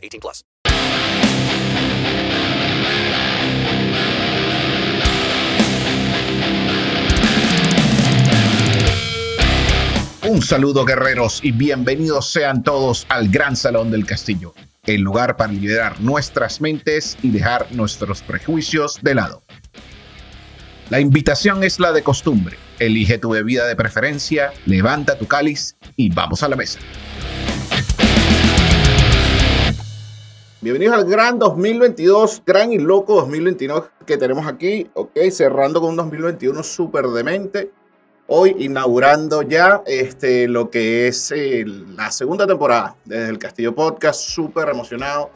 18 plus. Un saludo guerreros y bienvenidos sean todos al Gran Salón del Castillo, el lugar para liberar nuestras mentes y dejar nuestros prejuicios de lado. La invitación es la de costumbre. Elige tu bebida de preferencia, levanta tu cáliz y vamos a la mesa. Bienvenidos al gran 2022, gran y loco 2022 que tenemos aquí, ok, cerrando con un 2021 súper demente. Hoy inaugurando ya este, lo que es eh, la segunda temporada desde el Castillo Podcast, súper emocionado.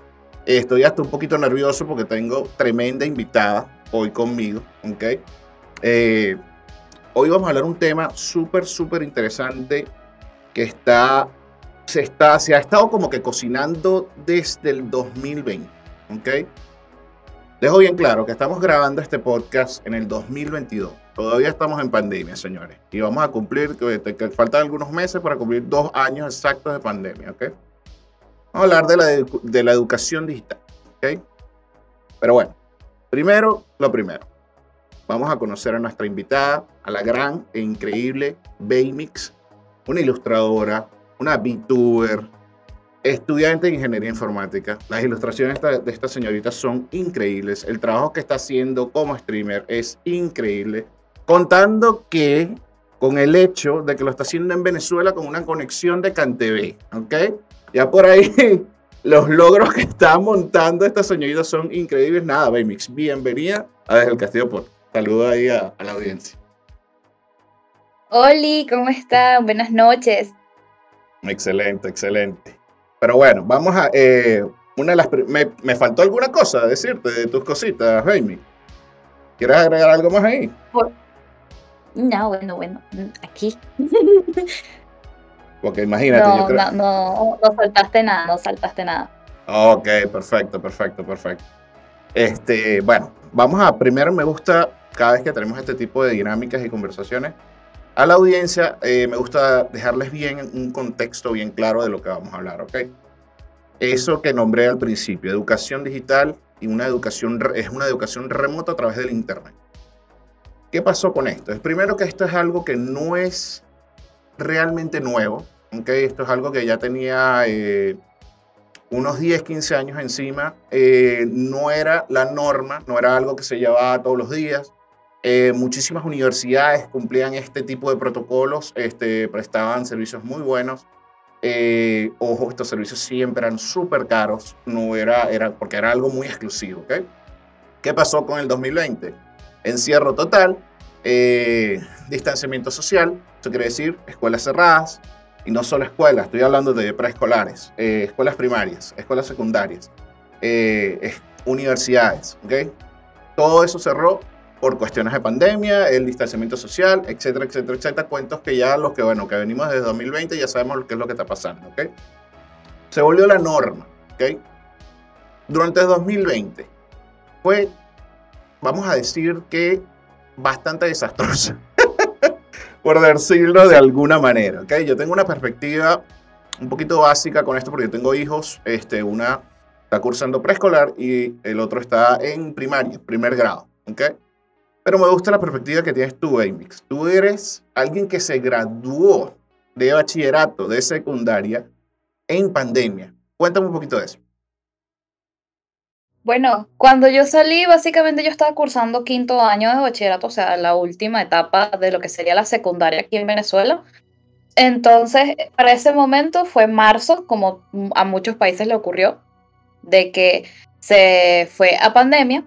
Estoy hasta un poquito nervioso porque tengo tremenda invitada hoy conmigo, ok. Eh, hoy vamos a hablar un tema súper, súper interesante que está se, está, se ha estado como que cocinando desde el 2020, ¿ok? Dejo bien claro que estamos grabando este podcast en el 2022. Todavía estamos en pandemia, señores. Y vamos a cumplir, que, faltan algunos meses para cumplir dos años exactos de pandemia, ¿ok? Vamos a hablar de la, de la educación digital, ¿ok? Pero bueno, primero, lo primero. Vamos a conocer a nuestra invitada, a la gran e increíble Baymix, una ilustradora, una VTuber, estudiante de ingeniería informática. Las ilustraciones de esta señorita son increíbles. El trabajo que está haciendo como streamer es increíble. Contando que con el hecho de que lo está haciendo en Venezuela con una conexión de CanTV, ¿ok? Ya por ahí los logros que está montando esta señorita son increíbles. Nada, Baymix, bienvenida a Desde el Castillo por. Saluda ahí a, a la audiencia. Oli, ¿cómo están? Buenas noches. Excelente, excelente. Pero bueno, vamos a... Eh, una de las, me, me, faltó alguna cosa decirte de tus cositas, Jaime. ¿Quieres agregar algo más ahí? No, bueno, bueno, aquí. Porque imagínate. No, creo... no, no, no saltaste nada, no saltaste nada. Ok, perfecto, perfecto, perfecto. Este, bueno, vamos a, primero me gusta, cada vez que tenemos este tipo de dinámicas y conversaciones, a la audiencia eh, me gusta dejarles bien un contexto bien claro de lo que vamos a hablar, ¿ok? Eso que nombré al principio, educación digital y una educación, es una educación remota a través del Internet. ¿Qué pasó con esto? Es primero que esto es algo que no es realmente nuevo, ¿ok? Esto es algo que ya tenía eh, unos 10, 15 años encima. Eh, no era la norma, no era algo que se llevaba todos los días. Eh, muchísimas universidades cumplían este tipo de protocolos, este, prestaban servicios muy buenos. Eh, ojo, estos servicios siempre eran súper caros, no era, era, porque era algo muy exclusivo. ¿okay? ¿Qué pasó con el 2020? Encierro total, eh, distanciamiento social, eso quiere decir escuelas cerradas, y no solo escuelas, estoy hablando de preescolares, eh, escuelas primarias, escuelas secundarias, universidades, ¿ok? Todo eso cerró por cuestiones de pandemia, el distanciamiento social, etcétera, etcétera, etcétera, cuentos que ya los que, bueno, que venimos desde 2020 ya sabemos qué es lo que está pasando, ¿ok? Se volvió la norma, ¿ok? Durante 2020 fue, vamos a decir que bastante desastrosa, por decirlo de alguna manera, ¿ok? Yo tengo una perspectiva un poquito básica con esto porque yo tengo hijos, este, una está cursando preescolar y el otro está en primaria, primer grado, ¿ok? Pero me gusta la perspectiva que tienes tú, Amix. Tú eres alguien que se graduó de bachillerato, de secundaria, en pandemia. Cuéntame un poquito de eso. Bueno, cuando yo salí, básicamente yo estaba cursando quinto año de bachillerato, o sea, la última etapa de lo que sería la secundaria aquí en Venezuela. Entonces, para ese momento fue marzo, como a muchos países le ocurrió, de que se fue a pandemia.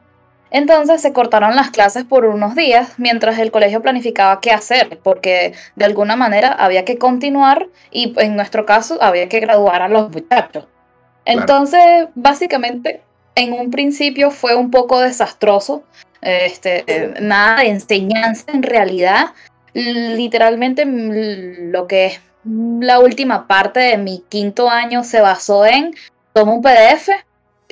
Entonces se cortaron las clases por unos días mientras el colegio planificaba qué hacer, porque de alguna manera había que continuar y en nuestro caso había que graduar a los muchachos. Entonces, básicamente, en un principio fue un poco desastroso. Este, nada de enseñanza en realidad. Literalmente mm, lo que es la última parte de mi quinto año se basó en toma un PDF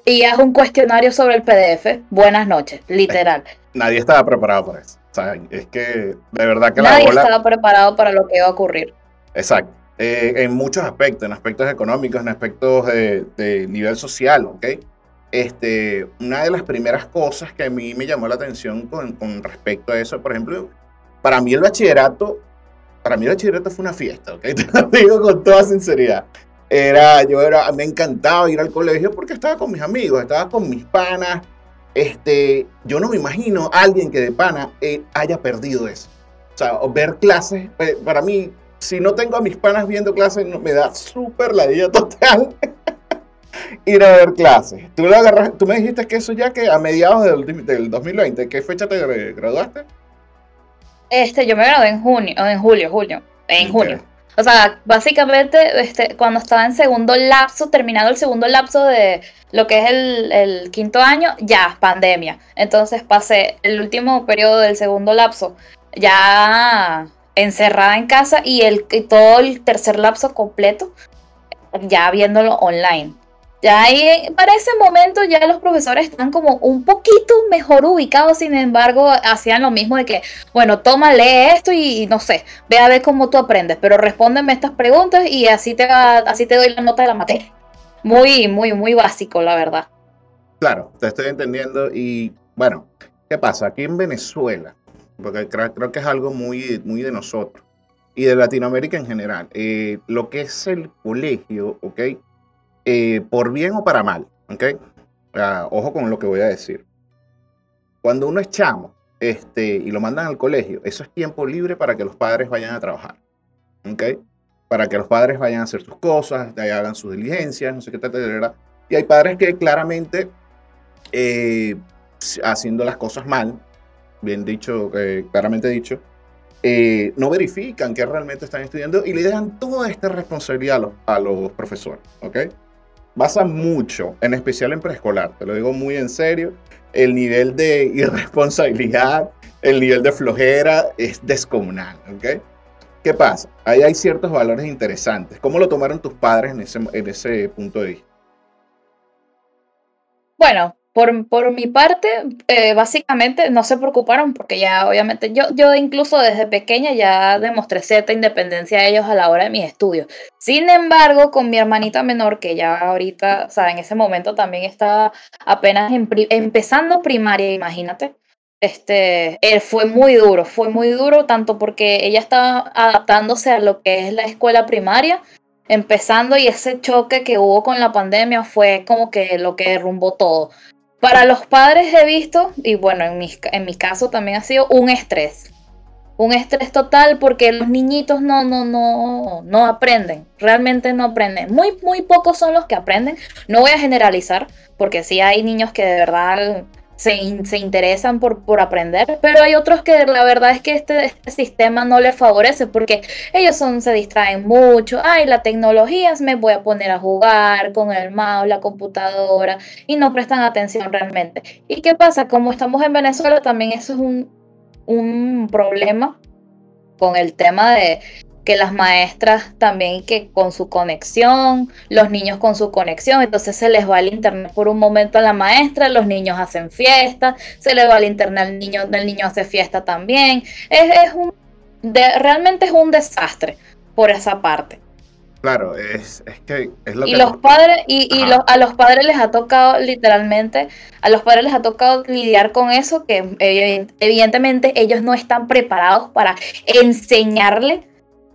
y haz un cuestionario sobre el PDF. Buenas noches, literal. Nadie estaba preparado para eso. O sea, es que de verdad que Nadie la bola... estaba preparado para lo que iba a ocurrir. Exacto. Eh, en muchos aspectos, en aspectos económicos, en aspectos de, de, nivel social, ¿ok? Este, una de las primeras cosas que a mí me llamó la atención con, con respecto a eso, por ejemplo, para mí el bachillerato, para mí el bachillerato fue una fiesta, ¿ok? Te lo digo con toda sinceridad. Era, yo era, me encantaba ir al colegio porque estaba con mis amigos, estaba con mis panas. Este, yo no me imagino a alguien que de pana eh, haya perdido eso. O sea, ver clases, eh, para mí, si no tengo a mis panas viendo clases, me da súper la idea total ir a ver clases. ¿Tú, lo agarras, tú me dijiste que eso ya que a mediados del, del 2020, ¿qué fecha te graduaste? Este, yo me gradué en junio, en julio, julio, en junio. O sea, básicamente, este, cuando estaba en segundo lapso, terminado el segundo lapso de lo que es el, el, quinto año, ya, pandemia. Entonces pasé el último periodo del segundo lapso ya encerrada en casa y, el, y todo el tercer lapso completo ya viéndolo online. Ya ahí, para ese momento ya los profesores están como un poquito mejor ubicados, sin embargo, hacían lo mismo de que, bueno, toma, lee esto y, no sé, ve a ver cómo tú aprendes, pero respóndeme estas preguntas y así te, va, así te doy la nota de la materia. Muy, muy, muy básico, la verdad. Claro, te estoy entendiendo y bueno, ¿qué pasa? Aquí en Venezuela, porque creo, que es algo muy, muy de nosotros y de Latinoamérica en general, eh, lo que es el colegio, ¿ok? Eh, por bien o para mal, ¿ok? Uh, ojo con lo que voy a decir. Cuando uno es chamo este, y lo mandan al colegio, eso es tiempo libre para que los padres vayan a trabajar, ¿ok? Para que los padres vayan a hacer sus cosas, hagan sus diligencias, no sé qué tal, tal. Y hay padres que claramente, eh, haciendo las cosas mal, bien dicho, eh, claramente dicho, eh, no verifican que realmente están estudiando y le dejan toda esta responsabilidad a los, a los profesores, ¿ok? Pasa mucho, en especial en preescolar, te lo digo muy en serio, el nivel de irresponsabilidad, el nivel de flojera es descomunal, ¿ok? ¿Qué pasa? Ahí hay ciertos valores interesantes. ¿Cómo lo tomaron tus padres en ese, en ese punto de vista? Bueno, por, por, mi parte, eh, básicamente no se preocuparon porque ya obviamente yo, yo incluso desde pequeña ya demostré cierta independencia a ellos a la hora de mis estudios. Sin embargo, con mi hermanita menor, que ya ahorita, o sea, en ese momento también estaba apenas en pri empezando primaria, imagínate. Este, él fue muy duro, fue muy duro, tanto porque ella estaba adaptándose a lo que es la escuela primaria, empezando y ese choque que hubo con la pandemia fue como que lo que derrumbó todo. Para los padres he visto, y bueno, en mi, en mi caso también ha sido un estrés. Un estrés total porque los niñitos no, no, no, no aprenden. Realmente no aprenden. Muy, muy pocos son los que aprenden. No voy a generalizar, porque sí hay niños que de verdad se, se, interesan por, por aprender, pero hay otros que la verdad es que este, este, sistema no les favorece porque ellos son, se distraen mucho, ay, la tecnología, me voy a poner a jugar con el mouse, la computadora y no prestan atención realmente. ¿Y qué pasa? Como estamos en Venezuela, también eso es un, un problema con el tema de que las maestras también que con su conexión, los niños con su conexión, entonces se les va el internet por un momento a la maestra, los niños hacen fiesta, se les va el internet al niño, el niño hace fiesta también. Es, es un, de, realmente es un desastre por esa parte. Claro, es, es que es lo y que los padres y, y los, a los padres les ha tocado literalmente a los padres les ha tocado lidiar con eso que evidentemente ellos no están preparados para enseñarle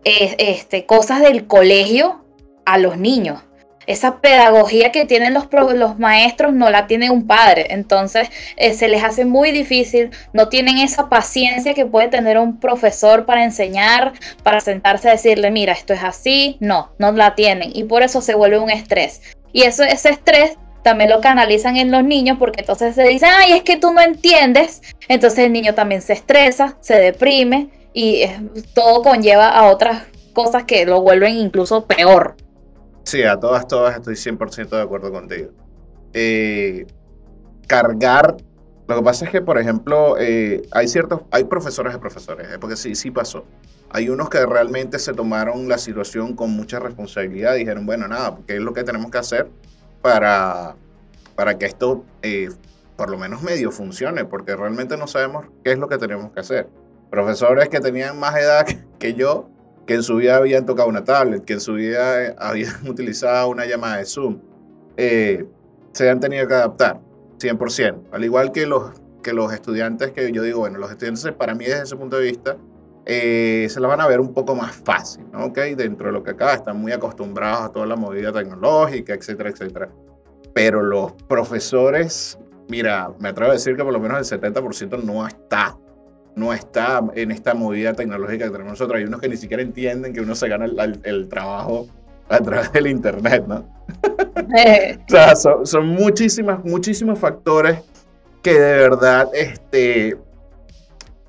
este, cosas del colegio a los niños. Esa pedagogía que tienen los, los maestros no la tiene un padre, entonces eh, se les hace muy difícil, no tienen esa paciencia que puede tener un profesor para enseñar, para sentarse a decirle, mira, esto es así, no, no la tienen y por eso se vuelve un estrés. Y eso, ese estrés también lo canalizan en los niños porque entonces se dicen, ay, es que tú no entiendes, entonces el niño también se estresa, se deprime y todo conlleva a otras cosas que lo vuelven incluso peor. Sí, a todas, todas estoy 100% de acuerdo contigo. Eh, cargar, lo que pasa es que, por ejemplo, eh, hay ciertos, hay profesores de profesores, eh, porque sí, sí pasó. Hay unos que realmente se tomaron la situación con mucha responsabilidad y dijeron, bueno, nada, ¿qué es lo que tenemos que hacer para, para que esto eh, por lo menos medio funcione? Porque realmente no sabemos qué es lo que tenemos que hacer. Profesores que tenían más edad que yo, que en su vida habían tocado una tablet, que en su vida eh, habían utilizado una llamada de Zoom, eh, se han tenido que adaptar 100%. Al igual que los, que los estudiantes, que yo digo, bueno, los estudiantes para mí desde ese punto de vista eh, se la van a ver un poco más fácil, ¿no? ¿ok? Dentro de lo que acá están muy acostumbrados a toda la movida tecnológica, etcétera, etcétera. Pero los profesores, mira, me atrevo a decir que por lo menos el 70% no está no está en esta movida tecnológica que tenemos nosotros. Hay unos que ni siquiera entienden que uno se gana el, el trabajo a través del Internet, ¿no? Eh, o sea, son, son, muchísimas, muchísimos factores que de verdad este,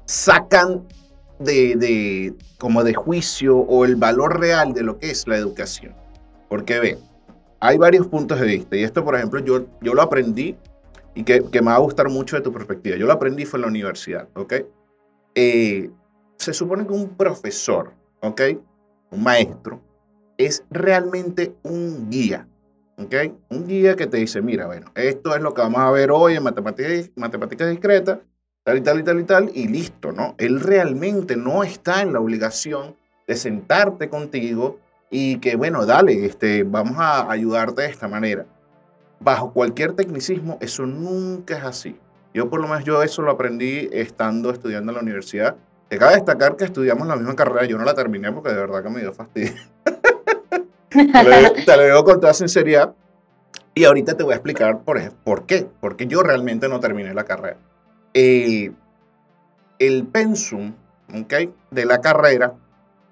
sacan de, de, como de juicio o el valor real de lo que es la educación. Porque ve, hay varios puntos de vista y esto, por ejemplo, yo, yo lo aprendí y que, que me va a gustar mucho de tu perspectiva. Yo lo aprendí fue en la universidad, ¿ok? Eh, se supone que un profesor, ¿ok? Un maestro, es realmente un guía, ¿ok? Un guía que te dice, mira, bueno, esto es lo que vamos a ver hoy en matemáticas, matemáticas discretas, tal y tal y tal y tal, y listo, ¿no? Él realmente no está en la obligación de sentarte contigo y que, bueno, dale, este, vamos a ayudarte de esta manera. Bajo cualquier tecnicismo, eso nunca es así. Yo por lo menos yo eso lo aprendí estando estudiando en la universidad. Te cabe destacar que estudiamos la misma carrera. Yo no la terminé porque de verdad que me dio fastidio. te, lo, digo con toda sinceridad. Y ahorita te voy a explicar por, por qué. Porque yo realmente no terminé la carrera. Eh, el pensum okay, de la carrera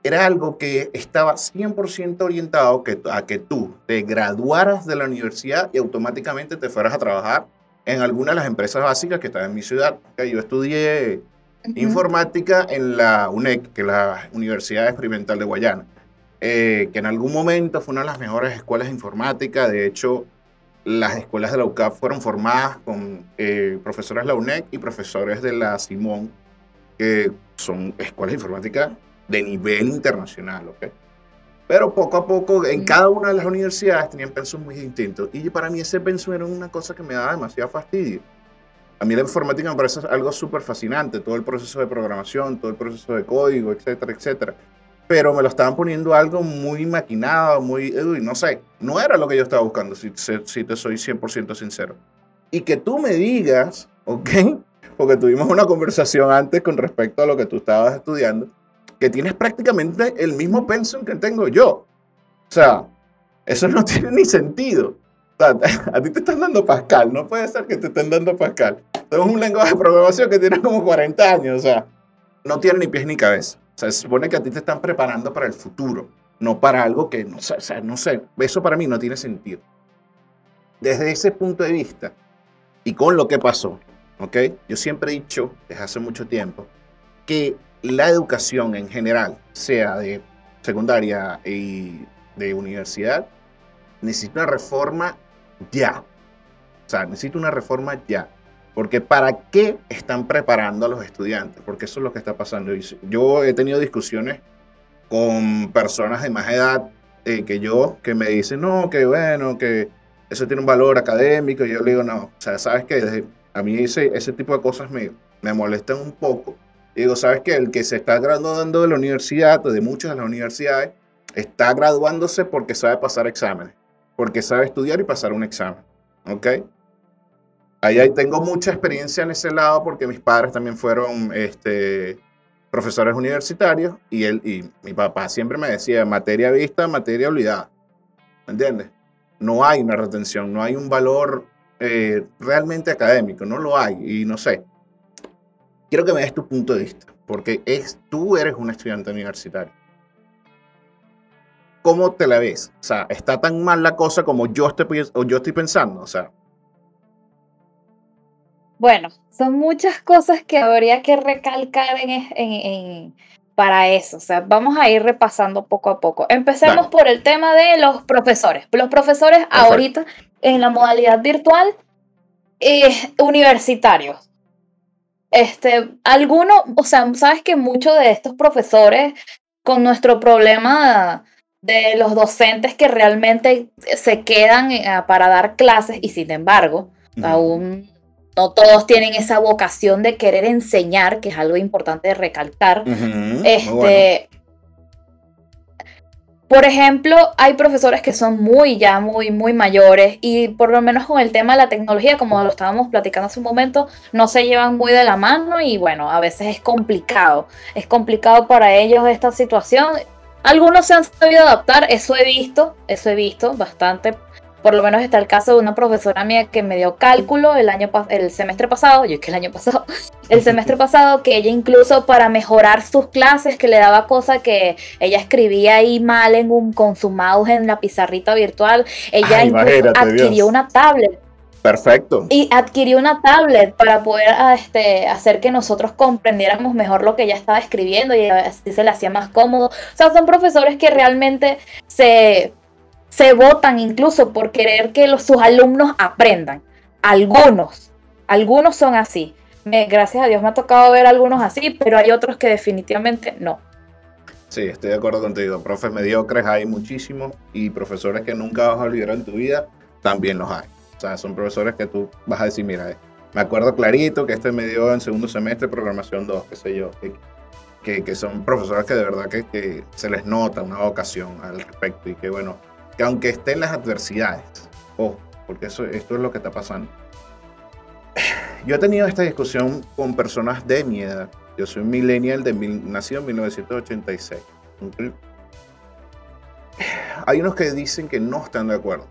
era algo que estaba 100% orientado que, a que tú te graduaras de la universidad y automáticamente te fueras a trabajar en alguna de las empresas básicas que están en mi ciudad. Yo estudié uh -huh. informática en la UNEC, que es la Universidad Experimental de Guayana, eh, que en algún momento fue una de las mejores escuelas de informática. De hecho, las escuelas de la UCAP fueron formadas con eh, profesores de la UNEC y profesores de la Simón, que son escuelas de informática de nivel internacional. ¿okay? Pero poco a poco, en cada una de las universidades tenían pensos muy distintos. Y para mí ese pensum era una cosa que me daba demasiado fastidio. A mí la informática me parece algo súper fascinante, todo el proceso de programación, todo el proceso de código, etcétera, etcétera. Pero me lo estaban poniendo algo muy maquinado, muy, uy, no sé, no era lo que yo estaba buscando, si, si te soy 100% sincero. Y que tú me digas, ¿ok? Porque tuvimos una conversación antes con respecto a lo que tú estabas estudiando, que tienes prácticamente el mismo pensum que tengo yo. O sea, eso no tiene ni sentido. O sea, a ti te están dando Pascal, no puede ser que te estén dando Pascal. Tenemos un lenguaje de programación que tiene como 40 años, o sea, no tiene ni pies ni cabeza. O sea, se supone que a ti te están preparando para el futuro, no para algo que, no, o sea, no sé, eso para mí no tiene sentido. Desde ese punto de vista y con lo que pasó, ¿ok? Yo siempre he dicho, desde hace mucho tiempo, que la educación en general, sea de secundaria y de universidad, necesita una reforma ya. O sea, necesita una reforma ya. Porque ¿para qué están preparando a los estudiantes? Porque eso es lo que está pasando. Yo he tenido discusiones con personas de más edad eh, que yo, que me dicen, no, que bueno, que eso tiene un valor académico. Y yo le digo, no, o sea, sabes que a mí ese, ese tipo de cosas me, me molestan un poco digo, ¿sabes qué? El que se está graduando de la universidad, de muchas de las universidades, está graduándose porque sabe pasar exámenes, porque sabe estudiar y pasar un examen. ¿Ok? Ahí, ahí tengo mucha experiencia en ese lado porque mis padres también fueron este, profesores universitarios y, él, y mi papá siempre me decía, materia vista, materia olvidada. ¿Me entiendes? No hay una retención, no hay un valor eh, realmente académico, no lo hay y no sé quiero que me des tu punto de vista, porque es, tú eres un estudiante universitario. ¿Cómo te la ves? O sea, ¿está tan mal la cosa como yo estoy, o yo estoy pensando? O sea. Bueno, son muchas cosas que habría que recalcar en, en, en para eso. O sea, vamos a ir repasando poco a poco. Empecemos Dale. por el tema de los profesores. Los profesores ahorita en la modalidad virtual eh, universitarios. Este, algunos, o sea, sabes que muchos de estos profesores con nuestro problema de los docentes que realmente se quedan eh, para dar clases y sin embargo, aún no todos tienen esa vocación de querer enseñar, que es algo importante de recalcar. Este, bueno. Por ejemplo, hay profesores que son muy ya muy muy mayores y por lo menos con el tema de la tecnología, como lo estábamos platicando hace un momento, no se llevan muy de la mano y bueno, a veces es complicado. Es complicado para ellos esta situación. Algunos se han sabido adaptar, eso he visto, eso he visto bastante. Por lo menos está el caso de una profesora mía que me dio cálculo el año el semestre pasado, yo que el año pasado, el semestre pasado, que ella incluso para mejorar sus clases, que le daba cosa que ella escribía ahí mal en un, con su mouse en la pizarrita virtual, ella Ay, incluso adquirió Dios. una tablet Perfecto. y adquirió una tablet para poder ah, este, hacer que nosotros comprendiéramos mejor lo que ella estaba escribiendo y así se le hacía más cómodo. O sea, son profesores que realmente se, se votan incluso por querer que sus alumnos aprendan. Algunos, algunos son así. Me- gracias a Dios me ha tocado ver algunos así, pero hay otros que definitivamente no. Sí, estoy de acuerdo contigo. Profes mediocres hay muchísimos y profesores que nunca vas a olvidar en tu vida también los hay. O sea, son profesores que tú vas a decir, mira, eh, me acuerdo clarito que este me dio en segundo semestre programación 2, qué sé yo, que, que son profesores que de verdad que, que se les nota una vocación al respecto y que bueno, que aunque estén las adversidades, ojo, porque eso, esto es lo que está pasando. Yo he tenido esta discusión con personas de mi edad. Yo soy un millennial de mil- nacido en 1986. ¿ok? Hay unos que dicen que no están de acuerdo,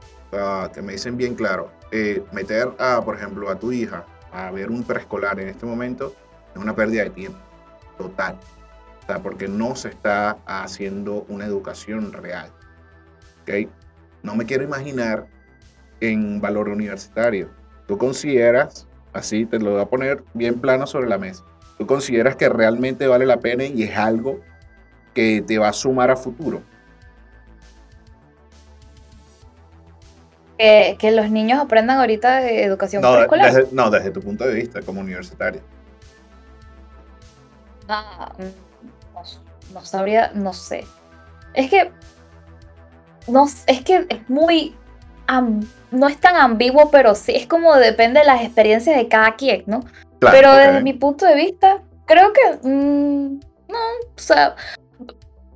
que me dicen bien claro, eh, meter a, por ejemplo, a tu hija a ver un preescolar en este momento es una pérdida de tiempo total. O sea, porque no se está haciendo una educación real. No me quiero imaginar en valor universitario. Tú consideras, así te lo voy a poner bien plano sobre la mesa, tú consideras que realmente vale la pena y es algo que te va a sumar a futuro. Que, que los niños aprendan ahorita de educación No, preescolar. desde, no, desde tu punto de vista como universitario. Ah, no, no sabría, no sé. Es que, no, es que es muy, no es tan ambiguo, pero sí, es como depende de las experiencias de cada quien, ¿no? Claro, pero desde mi punto de vista, creo que, mm, no, o sea,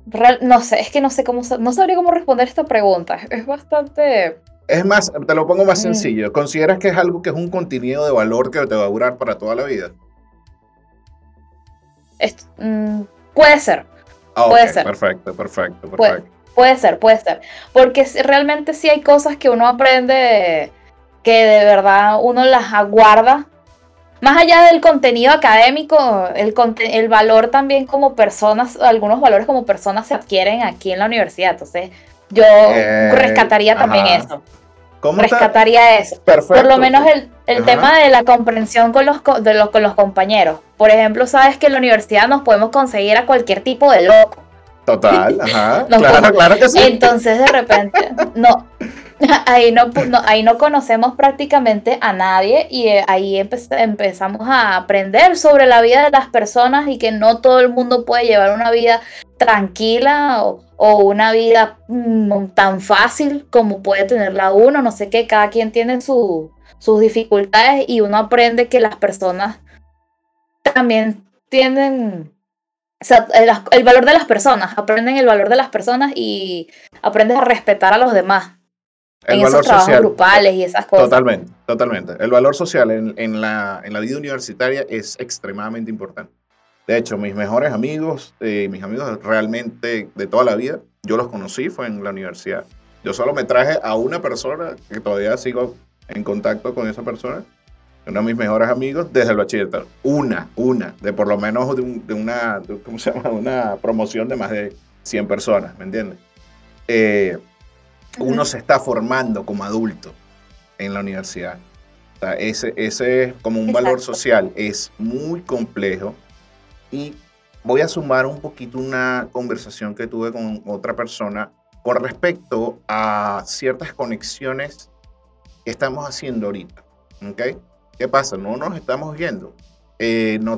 real- no sé, es que no sé cómo, no sabría cómo responder esta pregunta. Es bastante, Es más, te lo pongo más Mm. sencillo. ¿Consideras que es algo que es un contenido de valor que te va a durar para toda la vida? es- mm, puede ser. Ah, Puede ser. Perfecto, perfecto, perfecto. Puede ser, puede ser. Porque realmente sí hay cosas que uno aprende que de verdad uno las aguarda. Más allá del contenido académico, el, conte- el valor también como personas, algunos valores como personas se adquieren aquí en la universidad. Entonces, yo Eh, rescataría también ajá. eso. ¿Cómo está? Rescataría eso. Perfecto. Por lo menos el, tema de la comprensión con los, co- de los, con los compañeros. Por ejemplo, sabes que en la universidad nos podemos conseguir a cualquier tipo de loco. Total, ajá. Nos claro, podemos- claro que sí. Entonces de repente, no, ahí no, no- ahí no conocemos prácticamente a nadie y eh, ahí empe- empezamos a aprender sobre la vida de las personas y que no todo el mundo puede llevar una vida tranquila o, o una vida mm, tan fácil como puede tenerla uno, no sé qué, cada quien tiene su- sus dificultades y uno aprende que las personas también tienen o sea, el, el valor de las personas, aprenden el valor de las personas y aprendes a respetar a los demás El en valor esos trabajos social. grupales y esas cosas. Totalmente, totalmente. El valor social en, en la, en la vida universitaria es extremadamente importante. De hecho, mis mejores amigos, eh, mis amigos realmente de toda la vida, yo los conocí, fue en la universidad. Yo solo me traje a una persona que todavía sigo en contacto con esa persona, uno de mis mejores amigos desde el bachillerato. Una, una, de por lo menos de, un- de una, de- ¿cómo se llama? Una promoción de más de 100 personas, ¿me entiendes? Eh, uno se está formando como adulto en la universidad. O sea, ese, ese es como un valor Exacto. social, es muy complejo y voy a sumar un poquito una conversación que tuve con otra persona con respecto a ciertas conexiones que estamos haciendo ahorita. ¿Ok? ¿Qué pasa? No nos estamos viendo. Eh, no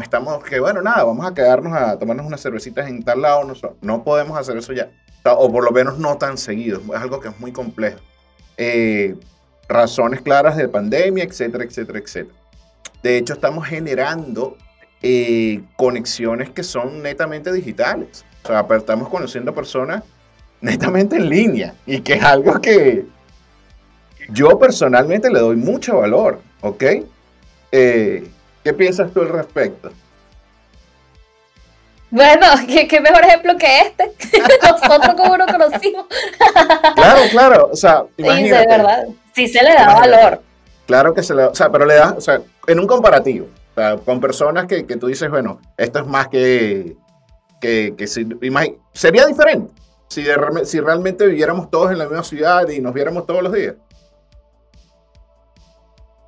estamos que, bueno, nada, vamos a quedarnos a tomarnos unas cervecitas en tal lado. No, no podemos hacer eso ya. O por lo menos no tan seguido. Es algo que es muy complejo. Eh, razones claras de pandemia, etcétera, etcétera, etcétera. De hecho, estamos generando eh, conexiones que son netamente digitales. O sea, estamos conociendo personas netamente en línea y que es algo que yo personalmente le doy mucho valor, ¿ok? Eh, ¿Qué piensas tú al respecto? Bueno, ¿qué, mejor ejemplo que este. Nosotros como nos conocimos. claro, claro. O sea, imagínate. Sí, de verdad. Sí se le da valor. Claro que se le da, o sea, pero le da, o sea, en un comparativo, o sea, con personas que, que tú dices, bueno, esto es más que, que, que si, sería diferente si, si realmente viviéramos todos en la misma ciudad y nos viéramos todos los días.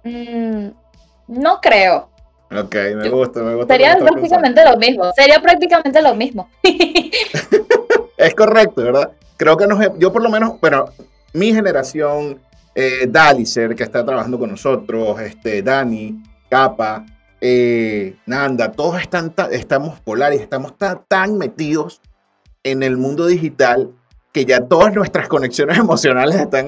Mm, no creo. Ok, me gusta, me gusta. Sería prácticamente lo mismo. Sería prácticamente lo mismo. es correcto, ¿verdad? Creo que nos, yo por lo menos, bueno, mi generación, eh, Dalicer, que está trabajando con nosotros, este, Dani, Capa, eh, Nanda, todos están, estamos polares, estamos tan metidos en el mundo digital que ya todas nuestras conexiones emocionales están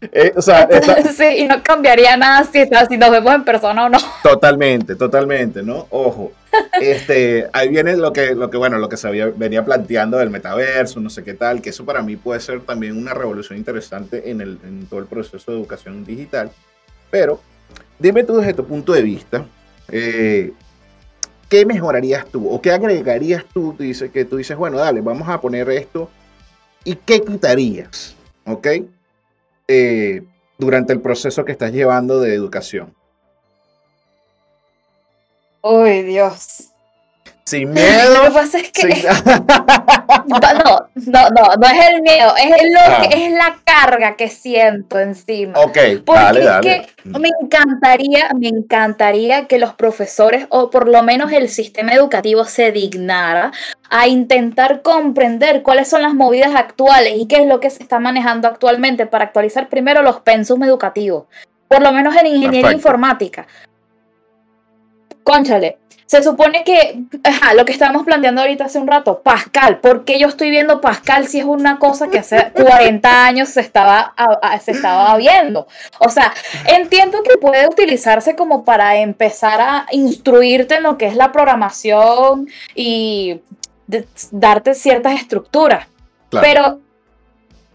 Eh, sí, y no cambiaría nada si, si nos vemos en persona o no. Totalmente, totalmente, ¿no? Ojo. Este, ahí viene lo que, lo que, bueno, lo que se había, venía planteando del metaverso, no sé qué tal, que eso para mí puede ser también una revolución interesante en, el, en todo el proceso de educación digital. Pero, dime tú desde tu punto de vista, eh, ¿qué mejorarías tú o qué agregarías tú? tú dices, que tú dices, bueno, dale, vamos a poner esto. ¿Y qué quitarías? ¿Ok? Eh, durante el proceso que estás llevando de educación? Uy, Dios. Sin miedo. Lo que pasa es que. no, no, no, no, es el miedo, es, lo que, ah. es la carga que siento encima. Ok, Porque dale, dale. Es que me encantaría, me encantaría que los profesores, o por lo menos el sistema educativo, se dignara a intentar comprender cuáles son las movidas actuales y qué es lo que se está manejando actualmente para actualizar primero los pensum educativos. Por lo menos en ingeniería informática. Conchale, se supone que, lo que estábamos planteando ahorita hace un rato, Pascal, ¿por qué yo estoy viendo Pascal si es una cosa que hace 40 años se estaba, se estaba viendo? O sea, entiendo que puede utilizarse como para empezar a instruirte en lo que es la programación y darte ciertas estructuras. Pero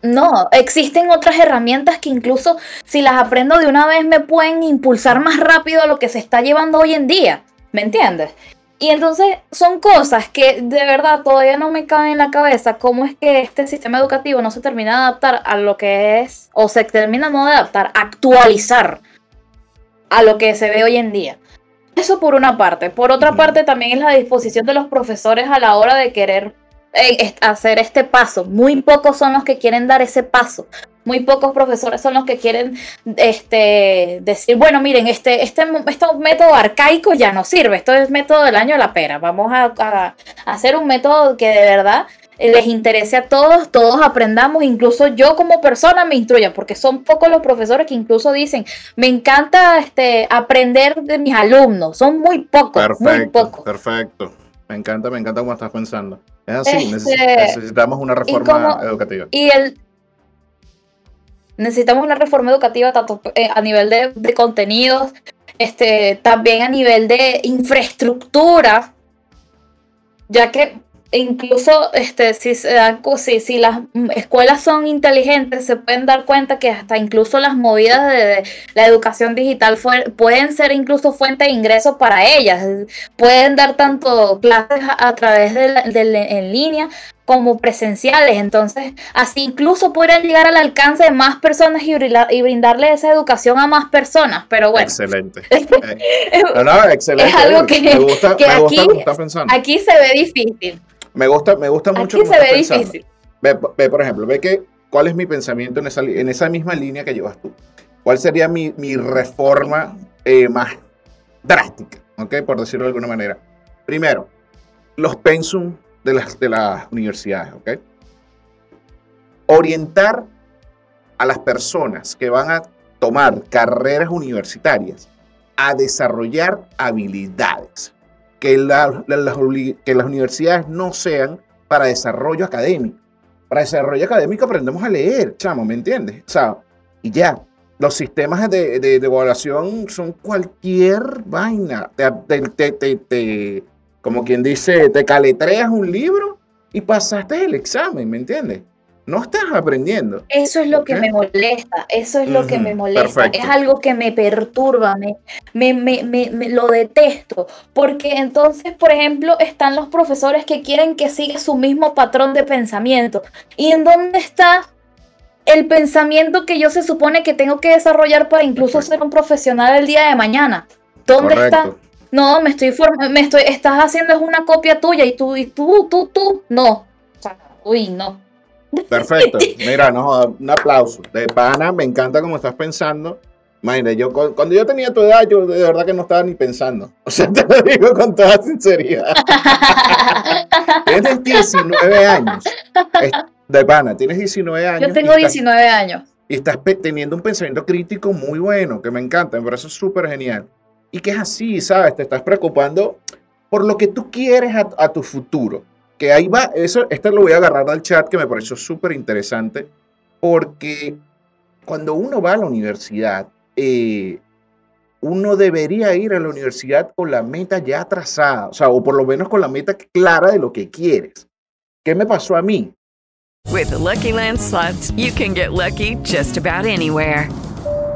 no, existen otras herramientas que incluso si las aprendo de una vez me pueden impulsar más rápido a lo que se está llevando hoy en día. ¿Me entiendes? Y entonces son cosas que de verdad todavía no me caben en la cabeza. ¿Cómo es que este sistema educativo no se termina de adaptar a lo que es, o se termina no de adaptar, actualizar a lo que se ve hoy en día? Eso por una parte. Por otra parte también es la disposición de los profesores a la hora de querer hacer este paso. Muy pocos son los que quieren dar ese paso. Muy pocos profesores son los que quieren este, decir, bueno, miren, este, este, este método arcaico ya no sirve, esto es método del año de la pera, vamos a, a hacer un método que de verdad les interese a todos, todos aprendamos, incluso yo como persona me instruya, porque son pocos los profesores que incluso dicen, me encanta este, aprender de mis alumnos, son muy pocos, perfecto, muy pocos. Perfecto, me encanta, me encanta cómo estás pensando. Es así, este, necesitamos una reforma educativa. Y el, necesitamos una reforma educativa tanto eh, a nivel de, contenidos, este, también a nivel de infraestructura, ya que incluso este, si, si, si, las escuelas son inteligentes, se pueden dar cuenta que hasta incluso las movidas de, la educación digital pueden ser incluso fuente de ingresos para ellas. Pueden dar tanto clases a, través de, en línea como presenciales. Entonces, así incluso podrían llegar al alcance de más personas y, y brindarle esa educación a más personas. Pero bueno. Excelente. Eh, excelente. Es algo que, me gusta, que aquí, aquí se ve difícil. Me gusta, me gusta mucho. Aquí se ve difícil. Ve, por ejemplo, ve que cuál es mi pensamiento en esa, en esa misma línea que llevas tú. ¿Cuál sería mi, mi reforma eh, más drástica? ¿ok? Por decirlo de alguna manera. Primero, los pensum de las, de las universidades, ¿ok? Orientar a las personas que van a tomar carreras universitarias a desarrollar habilidades. Que, la- la- las que las universidades no sean para desarrollo académico. Para desarrollo académico aprendemos a leer, chamo, ¿me entiendes? O sea, y ya. Los sistemas de, de- evaluación son cualquier vaina. Te- te- te- te- como quien dice, te caletreas un libro y pasaste el examen, ¿me entiendes? No estás aprendiendo. Eso es lo que me molesta, eso es lo que me molesta, perfecto. es algo que me perturba, me, me, me, me- me- lo detesto, porque entonces, por ejemplo, están los profesores que quieren que siga su mismo patrón de pensamiento. ¿Y en dónde está el pensamiento que yo se supone que tengo que desarrollar para incluso Perfecto. ser un profesional el día de mañana? ¿Dónde está? No, me estoy me estoy, estás haciendo es una copia tuya y tú, y tú, tú, tú, no. O sea, uy, no. Perfecto. Mira, no, un aplauso. De pana, me encanta cómo estás pensando. Imagínate, yo cu- cuando yo tenía tu edad, yo de verdad que no estaba ni pensando. O sea, te lo digo con toda sinceridad. Tienes 19 años. De pana, tienes 19 años. Yo tengo estás- 19 años. y estás teniendo un pensamiento crítico muy bueno, que me encanta, me parece súper genial. Y que es así, ¿sabes? Te estás preocupando por lo que tú quieres a, a tu futuro. Que ahí va, eso, este lo voy a agarrar al chat que me pareció súper interesante, porque cuando uno va a la universidad, eh, uno debería ir a la universidad con la meta ya trazada, o sea, o por lo menos con la meta clara de lo que quieres. ¿Qué me pasó a mí? With the Lucky Land slots, you can get lucky just about anywhere.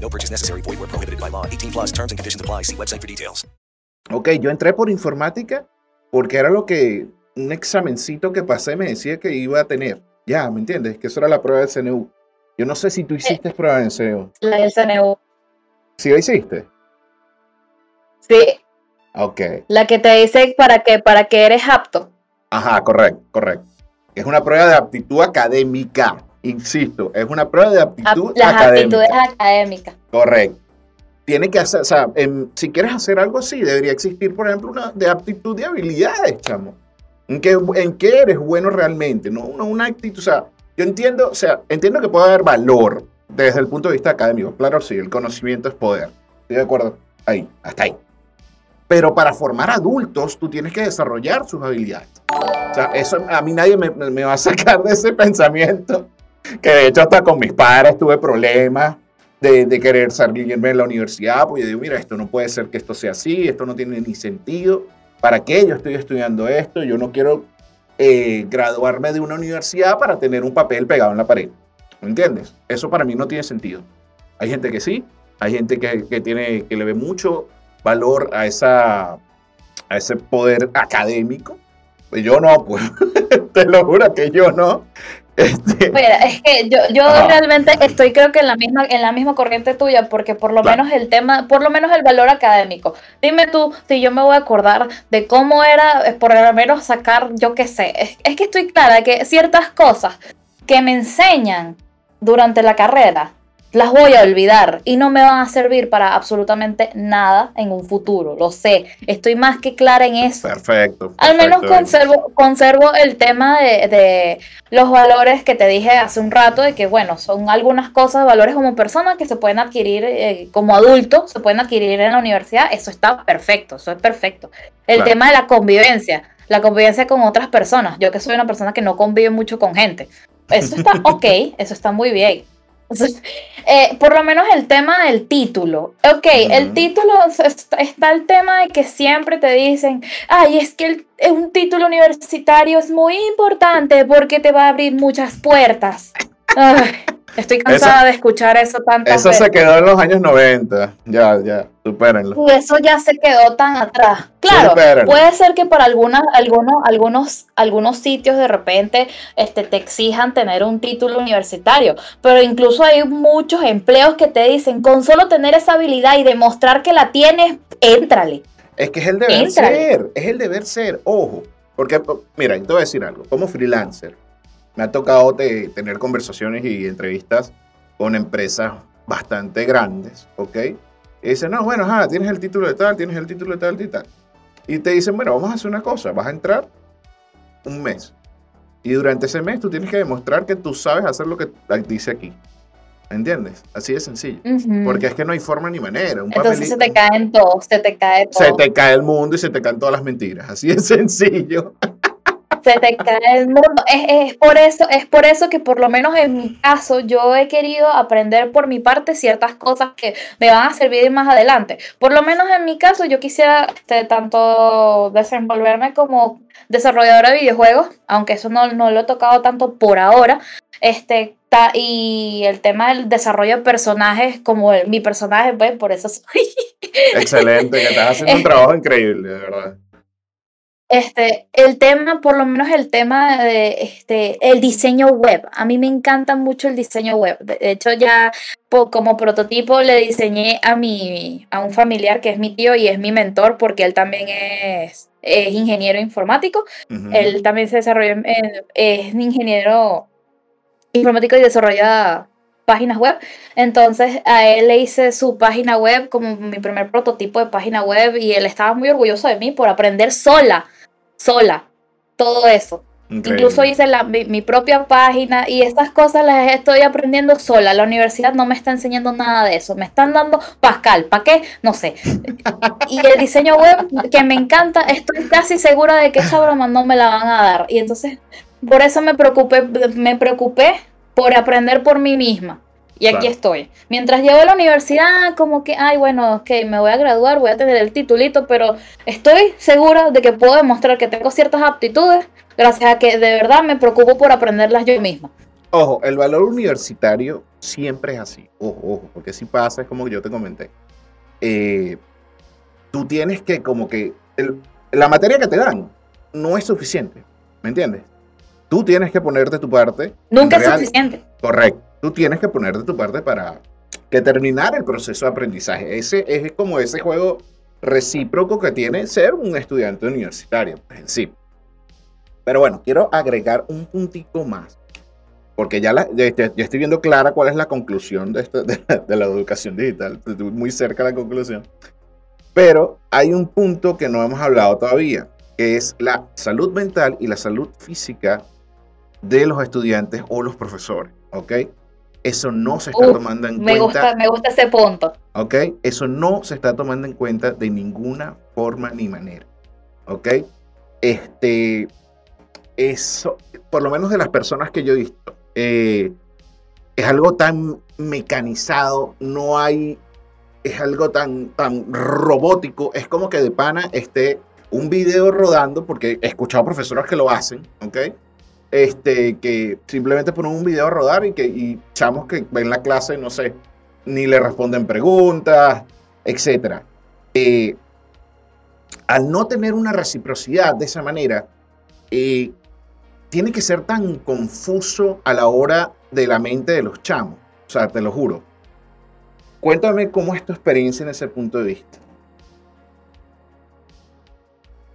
No purchase necessary. Void where prohibited by law. 18 plus terms and conditions apply. See website for details. Ok, yo entré por informática porque era lo que un examencito que pasé me decía que iba a tener. Ya, ¿me entiendes? Que eso era la prueba del CNU. Yo no sé si tú hiciste prueba del CNU. La del CNU. ¿Sí la hiciste? Sí, Ok. la que te dice para que, para que eres apto. Ajá, correcto, correcto. Es una prueba de aptitud académica. Insisto, es una prueba de Ap- aptitud las académica. aptitudes académicas. Correcto. Tiene que hacer, o sea, em, si quieres hacer algo así, debería existir, por ejemplo, una de aptitud de habilidades, chamo. ¿En qué, en qué eres bueno realmente? No una, una actitud, o sea, yo entiendo, o sea, entiendo que puede haber valor desde el punto de vista académico. Claro, sí, el conocimiento es poder. Estoy de acuerdo. Ahí, hasta ahí. Pero para formar adultos, tú tienes que desarrollar sus habilidades. O sea, eso a mí nadie me, me va a sacar de ese pensamiento. Que de hecho hasta con mis padres tuve problemas de, de querer salirme de la universidad, porque yo digo, mira, esto no puede ser que esto sea así, esto no tiene ni sentido. ¿Para qué yo estoy estudiando esto? Yo no quiero eh, graduarme de una universidad para tener un papel pegado en la pared. ¿Me entiendes? Eso para mí no tiene sentido. Hay gente que sí, hay gente que, que tiene, que le ve mucho valor a, esa, a ese poder académico. Pues yo no, pues, te lo juro que yo no. Este, Mira, es que yo, yo Ajá. realmente estoy creo que en la misma, en la misma corriente tuya, porque por lo Claro. menos el tema, por lo menos el valor académico. Dime tú si yo me voy a acordar de cómo era eh, por lo menos sacar, yo qué sé. Es, es que estoy clara que ciertas cosas que me enseñan durante la carrera las voy a olvidar y no me van a servir para absolutamente nada en un futuro. Lo sé, estoy más que clara en eso. perfecto. Al menos conservo, conservo el tema de, de los valores que te dije hace un rato, de que bueno, son algunas cosas, valores como persona que se pueden adquirir eh, como adulto, se pueden adquirir en la universidad, eso está perfecto, eso es perfecto. El Claro. tema de la convivencia, la convivencia con otras personas, yo que soy una persona que no convive mucho con gente, Eso está ok, eso está muy bien. Eh, por lo menos el tema del título. Ok, el título es- está el tema de que siempre te dicen, ay, es que el- eh, un título universitario es muy importante porque te va a abrir muchas puertas. Ay, estoy cansada de escuchar eso tantas Eso veces. se quedó en los años 90. Ya, ya, supérenlo. Y eso ya se quedó tan atrás. Claro, Supéralo. puede ser que para algunas, algunos, algunos, algunos sitios de repente este, te exijan tener un título universitario, pero incluso hay muchos empleos que te dicen, con solo tener esa habilidad y demostrar que la tienes, éntrale. Es que es el deber Éntrale. ser, es el deber ser, ojo. Porque, po- mira, te voy a decir algo. Como freelancer, me ha tocado te- tener conversaciones y entrevistas con empresas bastante grandes, ¿ok? Y dicen, no, bueno, ajá, tienes el título de tal, tienes el título de tal y tal. Y te dicen, bueno, vamos a hacer una cosa, vas a entrar un mes. Y durante ese mes tú tienes que demostrar que tú sabes hacer lo que dice aquí. ¿Entiendes? Así de sencillo. Ujú. Porque es que no hay forma ni manera. Un Entonces se papelito- te caen todos, se te cae todo. se te cae el mundo y se te caen todas las mentiras. Así de sencillo. Se te cae el mundo. Es, es por eso, es por eso que por lo menos en mi caso yo he querido aprender por mi parte ciertas cosas que me van a servir más adelante. Por lo menos en mi caso yo quisiera este, tanto desenvolverme como desarrolladora de videojuegos, aunque eso no, no lo he tocado tanto por ahora. Este, ta- y el tema del desarrollo de personajes, como el- mi personaje, pues por eso soy Excelente, que estás haciendo un trabajo increíble, de verdad. Este, el tema, por lo menos el tema de este, el diseño web. A mí me encanta mucho el diseño web. De hecho, ya po- como prototipo le diseñé a mi, a un familiar que es mi tío y es mi mentor porque él también es, es ingeniero informático. Él también se desarrolló en, en- es ingeniero informático y desarrolla páginas web. Entonces a él le hice su página web como mi primer prototipo de página web y él estaba muy orgulloso de mí por aprender sola, sola, todo eso. Increíble. Incluso hice la- mi, mi propia página y estas cosas las estoy aprendiendo sola. La universidad no me está enseñando nada de eso. Me están dando Pascal. ¿Para qué? No sé. Y el diseño web, que me encanta, estoy casi segura de que esa broma no me la van a dar. Y entonces, por eso me preocupé, me preocupé por aprender por mí misma. Y aquí Claro. estoy. Mientras llego a la universidad, como que, ay, bueno, ok, me voy a graduar, voy a tener el titulito, pero estoy segura de que puedo demostrar que tengo ciertas aptitudes gracias a que de verdad me preocupo por aprenderlas yo misma. Ojo, el valor universitario siempre es así. Ojo, ojo, porque si pasa, es como yo te comenté. Eh, tú tienes que, como que, el- la materia que te dan no es suficiente, ¿me entiendes? Tú tienes que poner de tu parte. Nunca es real- suficiente. Correcto. Tú tienes que poner de tu parte para que terminar el proceso de aprendizaje. Ese es como ese juego recíproco que tiene ser un estudiante universitario, pues, en sí. Pero bueno, quiero agregar un puntico más. Porque ya, la- ya, ya- estoy viendo clara cuál es la conclusión de, esto- de, la, de la educación digital. Estoy muy cerca de la conclusión. Pero hay un punto que no hemos hablado todavía, que es la salud mental y la salud física de los estudiantes o los profesores, ¿ok? Eso no se está Uf, tomando en Me cuenta, gusta, me gusta ese punto. ¿ok? Eso no se está tomando en cuenta de ninguna forma ni manera, ¿ok? Este, eso, por lo menos de las personas que yo he visto, eh, es algo tan mecanizado, no hay, es algo tan, tan robótico, es como que de pana esté un video rodando, porque he escuchado profesoras que lo hacen, ¿ok? Este, que simplemente ponen un video a rodar y que chamos que ven la clase, no sé, ni le responden preguntas, etc. Eh, al no tener una reciprocidad de esa manera, eh, tiene que ser tan confuso a la hora de la mente de los chamos. O sea, te lo juro. Cuéntame cómo es tu experiencia en ese punto de vista.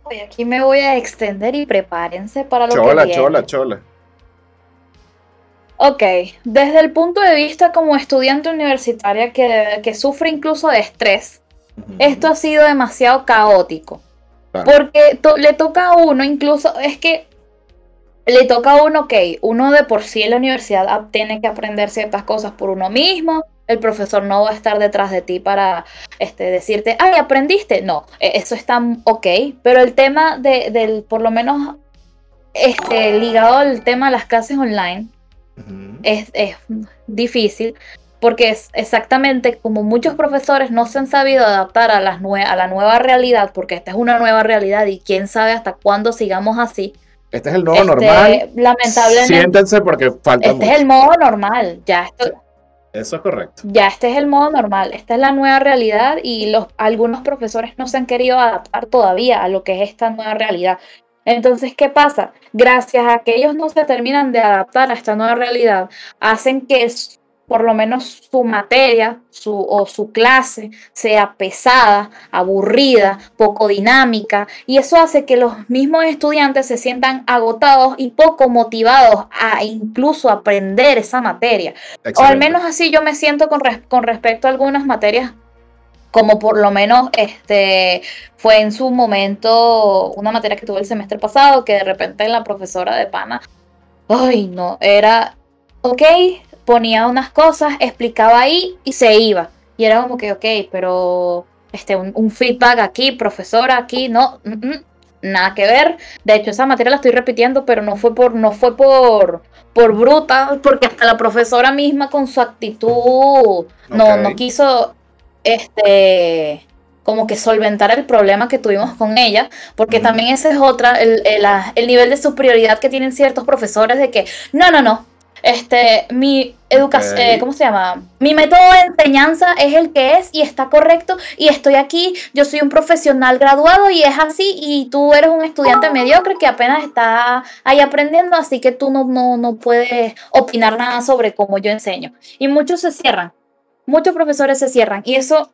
Oye, aquí me voy a extender y prepárense para lo que Chola, viene. chola, chola. Ok, desde el punto de vista como estudiante universitaria que, que sufre incluso de estrés, esto ha sido demasiado caótico. Claro. Porque to- le toca a uno, incluso, es que le toca a uno, ok, uno de por sí en la universidad tiene que aprender ciertas cosas por uno mismo, el profesor no va a estar detrás de ti para este, decirte, ay, aprendiste. No, e- eso está ok, pero el tema de, del, por lo menos, este, ligado al tema de las clases online, Ujú. es, es difícil porque es exactamente como muchos profesores no se han sabido adaptar a, las nue- a la nueva realidad, porque esta es una nueva realidad y quién sabe hasta cuándo sigamos así. Este es el nuevo Este, normal. Lamentablemente, Siéntense porque falta este mucho. es el modo normal, ya esto, Eso es correcto. ya este es el modo normal, esta es la nueva realidad y los, algunos profesores no se han querido adaptar todavía a lo que es esta nueva realidad. Entonces, ¿qué pasa? Gracias a que ellos no se terminan de adaptar a esta nueva realidad, hacen que por lo menos su materia su, o su clase sea pesada, aburrida, poco dinámica, y eso hace que los mismos estudiantes se sientan agotados y poco motivados a incluso aprender esa materia. O al menos así yo me siento con, res- con respecto a algunas materias, como por lo menos este fue en su momento una materia que tuve el semestre pasado, que de repente la profesora de pana, ay no, era, ok, ponía unas cosas, explicaba ahí y se iba. Y era como que, ok, pero este, un, un feedback aquí, profesora aquí, no, mm, mm, nada que ver. De hecho, esa materia la estoy repitiendo, pero no fue por, no fue por, por bruta, porque hasta la profesora misma con su actitud no, no quiso este como que solventar el problema que tuvimos con ella, porque también ese es otra, el, el- el nivel de superioridad que tienen ciertos profesores de que, no, no, no, este, mi educación, Ok. ¿cómo se llama? Mi método de enseñanza es el que es y está correcto y estoy aquí, yo soy un profesional graduado y es así y tú eres un estudiante mediocre que apenas está ahí aprendiendo, así que tú no, no, no puedes opinar nada sobre cómo yo enseño. Y muchos se cierran, muchos profesores se cierran y eso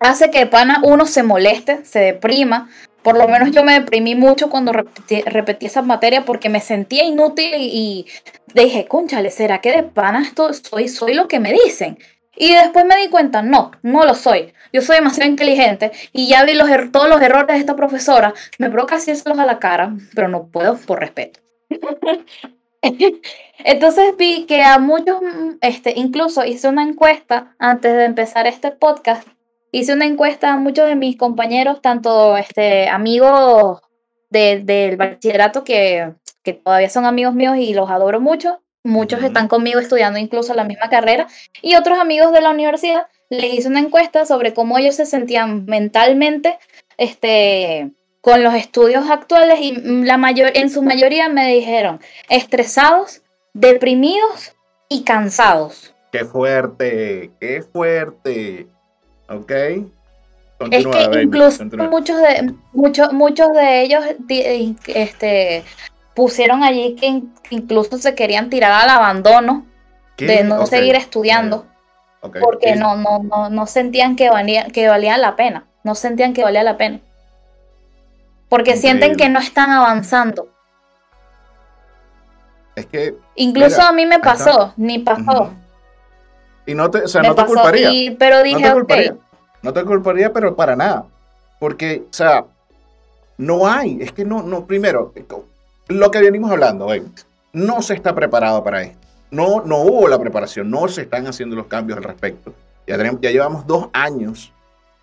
hace que pana uno se moleste, se deprima. Por lo menos yo me deprimí mucho cuando repetí, repetí esa materia porque me sentía inútil y, dije, conchale, ¿será que de pana esto soy, soy lo que me dicen? Y después me di cuenta, no, no lo soy. Yo soy demasiado inteligente y ya vi los er- todos los errores de esta profesora. Me provoca decírselos a la cara, pero no puedo por respeto. Entonces vi que a muchos, mm, este, incluso hice una encuesta antes de empezar este podcast. Hice una encuesta a muchos de mis compañeros, tanto este, amigos de- del bachillerato que, que todavía son amigos míos y los adoro mucho. Muchos Ujú. están conmigo estudiando incluso la misma carrera. Y otros amigos de la universidad les hice una encuesta sobre cómo ellos se sentían mentalmente este, con los estudios actuales y la mayor, en su mayoría me dijeron estresados, deprimidos y cansados. Qué fuerte, qué fuerte. ¿Ok? Es que baby, incluso continúa. muchos de, muchos, muchos de ellos di- este, pusieron allí que in- incluso se querían tirar al abandono ¿Qué? de no seguir estudiando porque no, no, no, no sentían que valía, que valía la pena, no sentían que valía la pena. Porque sienten que no están avanzando. Es que. Incluso Mira, a mí me está. pasó, ni pasó. Y no te, o sea, no te culparía. y- pero no dije, te ok, culparía. No te culparía, pero para nada. Porque, o sea, no hay. Es que no, no, primero, lo que venimos hablando, no se está preparado para esto. No, no hubo la preparación, no se están haciendo los cambios al respecto. Ya, tenemos, ya llevamos dos años.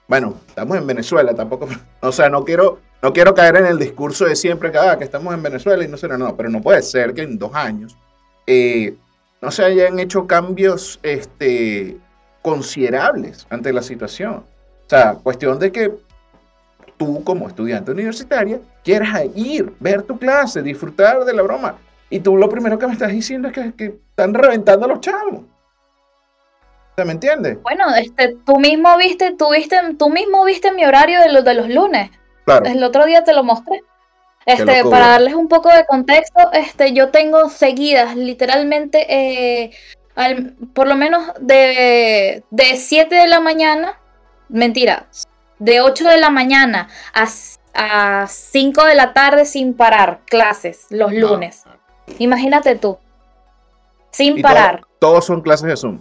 Bueno, estamos en Venezuela, tampoco. O sea, no quiero, no quiero caer en el discurso de siempre que, ah, que estamos en Venezuela y no sé, no, no, pero no puede ser que en dos años eh, no se hayan hecho cambios este, considerables ante la situación. O sea, cuestión de que tú como estudiante universitaria quieras ir, ver tu clase, disfrutar de la broma. Y tú lo primero que me estás diciendo es que, que están reventando a los chavos. ¿Se me entiende? bueno, este, tú mismo viste, tú viste, tú mismo viste mi horario de los de los lunes. Claro. El otro día te lo mostré. Este, para darles un poco de contexto, este, yo tengo seguidas, literalmente, eh, al- por lo menos de, de 7 de la mañana, mentira, de 8 de la mañana a, a 5 de la tarde sin parar, clases los No. lunes. Imagínate tú, sin todo- parar. todos son clases de Zoom.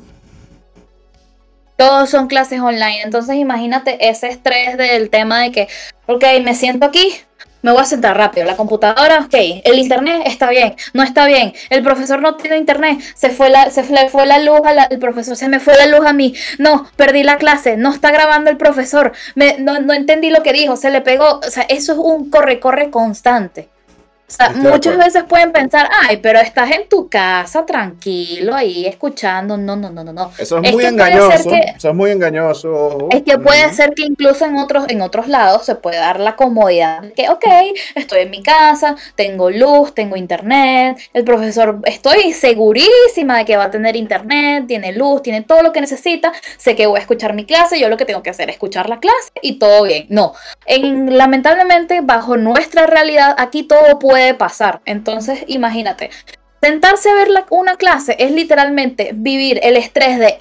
Todos son clases online. Entonces imagínate ese estrés del tema de que, ok, me siento aquí, me voy a sentar rápido. La computadora, ok, el internet está bien, no está bien. El profesor no tiene internet, se fue la, se le fue la luz al profesor, se me fue la luz a mí. No, perdí la clase, no está grabando el profesor, me, no, no entendí lo que dijo, se le pegó. O sea, eso es un corre-corre constante. O sea, muchas veces pueden pensar, ay, pero estás en tu casa tranquilo ahí escuchando. No, no, no, no, no. Eso es, Es muy engañoso. que- Eso es muy engañoso. Es que puede ser que incluso en otros, en otros lados se puede dar la comodidad de que, ok, estoy en mi casa, tengo luz, tengo internet, el profesor, estoy segurísima de que va a tener internet, tiene luz, tiene todo lo que necesita, sé que voy a escuchar mi clase, yo lo que tengo que hacer es escuchar la clase y todo bien. No, en, lamentablemente bajo nuestra realidad aquí todo puede pasar. Entonces, imagínate, Sentarse a ver una clase es literalmente vivir el estrés de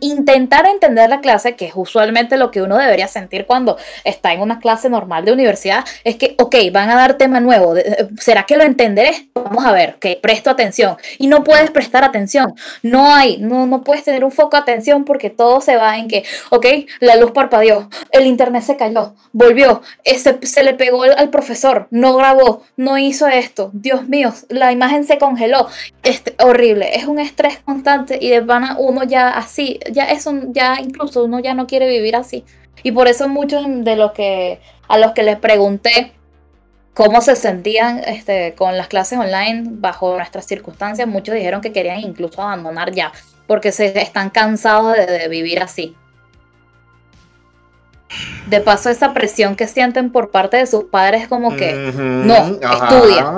intentar entender la clase, que es usualmente lo que uno debería sentir cuando está en una clase normal de universidad. Es que, ok, van a dar tema nuevo. de- ¿Será que lo entenderé? Vamos a ver, que presto atención. Y no puedes prestar atención. No hay, no, no puedes tener un foco de atención porque todo se va en que, ok, la luz parpadeó, el internet se cayó, volvió, ese, se le pegó al profesor, no grabó, no hizo esto. Dios mío, la imagen se congeló. Este, horrible, es un estrés constante y de pana uno ya así, ya eso, ya incluso uno ya no quiere vivir así. Y por eso muchos de los que, a los que les pregunté cómo se sentían este, con las clases online bajo nuestras circunstancias, muchos dijeron que querían incluso abandonar ya, porque se están cansados de, de vivir así. De paso, esa presión que sienten por parte de sus padres es como que, Ujú, no, ajá, estudia.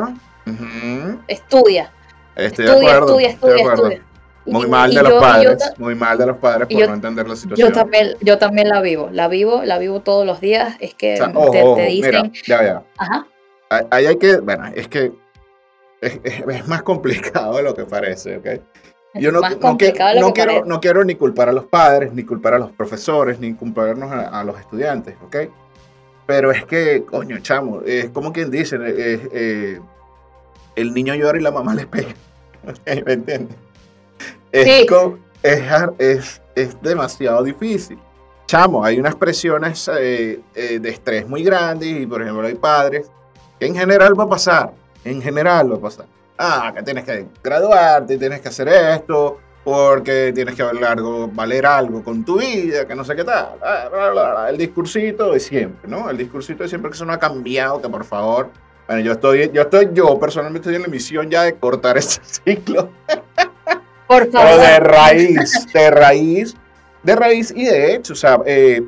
ujú. estudia, Estoy de estudia, acuerdo. estudia, estoy de estudia, acuerdo. estudia. Muy mal y de los yo- y yo padres. muy mal de los padres por yo- no entender la situación. Yo también, yo también la vivo, la vivo, la vivo todos los días. Es que O sea, te, ojo, te ojo, dicen, mira, ya, ya. ajá, Ahí- hay que, bueno, es que es, es- es más complicado de lo que parece, ¿ok? Yo no, que- de quiero, parece. no quiero ni culpar a los padres, ni culpar a los profesores, ni culparnos a, a los estudiantes, ¿ok? Pero es que, coño, chamo, es como quien dice, eh, eh, el niño llora y la mamá le pega. ¿Me entiendes? Es, Sí. es, es, es demasiado difícil. Chamo, hay unas presiones eh, eh, de estrés muy grandes y, por ejemplo, hay padres que en general va a pasar, en general va a pasar. Ah, que tienes que graduarte, tienes que hacer esto, porque tienes que algo, valer algo con tu vida, que no sé qué tal. bla, bla, bla. El discursito de siempre, ¿no? El discursito de siempre que eso no ha cambiado, que por favor. Bueno, yo estoy, yo estoy, yo personalmente estoy en la misión ya de cortar ese ciclo. por Pero de favor. raíz, de raíz, de raíz y de hecho, o sea, eh,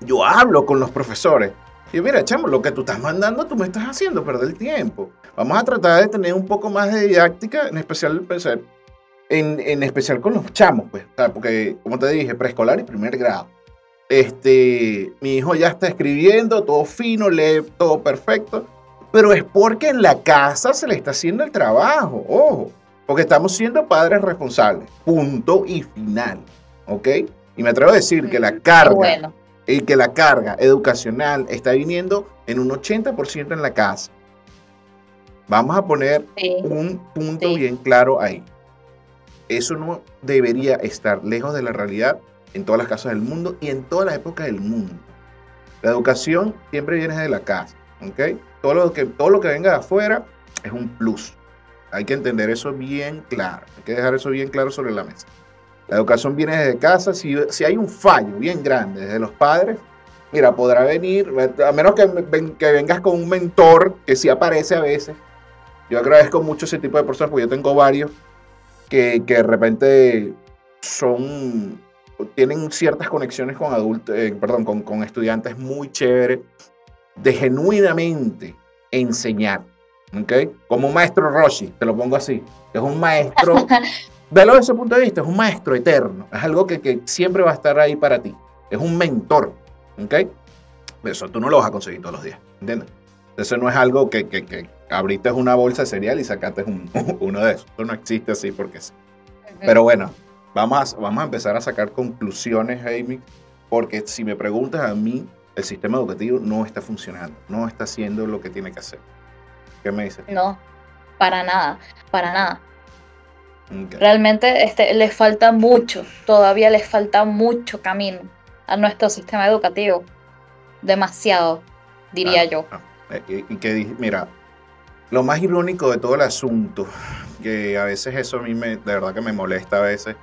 yo hablo con los profesores. Y mira, chamo, lo que tú estás mandando, tú me estás haciendo perder el tiempo. Vamos a tratar de tener un poco más de didáctica, en especial, pues, eh, en, en especial con los chamos, pues, porque, como te dije, preescolar y primer grado. Este, mi hijo ya está escribiendo, todo fino, lee todo perfecto, pero es porque en la casa se le está haciendo el trabajo, ojo. Porque estamos siendo padres responsables. Punto y final. ¿Ok? Y me atrevo a decir que la carga, bueno. y que la carga educacional está viniendo en un 80% en la casa. Vamos a poner Sí. un punto Sí. bien claro ahí. Eso no debería estar lejos de la realidad en todas las casas del mundo y en todas las épocas del mundo. La educación siempre viene de la casa, ¿ok? Todo lo que, todo lo que venga de afuera es un plus. Hay que entender eso bien claro. Hay que dejar eso bien claro sobre la mesa. La educación viene desde casa. Si, si hay un fallo bien grande desde los padres, mira, podrá venir, a menos que, que vengas con un mentor, que sí aparece a veces. Yo agradezco mucho ese tipo de personas, porque yo tengo varios que, que de repente son, tienen ciertas conexiones con adultos, eh, perdón, con, con estudiantes muy chéveres, de genuinamente enseñar. ¿ok? Como un maestro Roshi, te lo pongo así. Es un maestro, velo desde ese punto de vista, es un maestro eterno. Es algo que, que siempre va a estar ahí para ti. Es un mentor. ¿ok? Eso tú no lo vas a conseguir todos los días. ¿Entiendes? Eso no es algo que, que, que abriste una bolsa de cereal y sacaste un- uno de esos. Eso no existe así porque sí. Pero bueno, vamos a, vamos a empezar a sacar conclusiones, Amy, porque si me preguntas a mí, el sistema educativo no está funcionando, no está haciendo lo que tiene que hacer. ¿Qué me dices? No, para nada, para nada. Realmente este, les falta mucho, todavía les falta mucho camino a nuestro sistema educativo. Demasiado, diría Ah, yo. ah. Eh, Y, y que mira, lo más irónico de todo el asunto, que a veces eso a mí me, de verdad que me molesta a veces,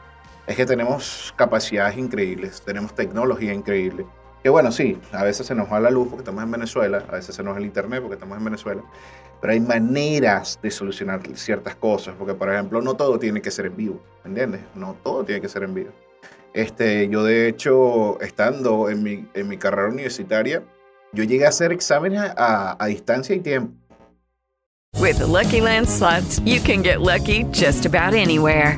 es que tenemos capacidades increíbles, tenemos tecnología increíble. Que bueno, sí, a veces se nos va la luz porque estamos en Venezuela, a veces se nos va el internet porque estamos en Venezuela, pero hay maneras de solucionar ciertas cosas, porque por ejemplo, no todo tiene que ser en vivo, ¿me entiendes? No todo tiene que ser en vivo. Este, yo de hecho, estando en mi, en mi carrera universitaria, yo llegué a hacer exámenes a, a- a distancia y tiempo. With the Lucky Land slots, you can get lucky just about anywhere.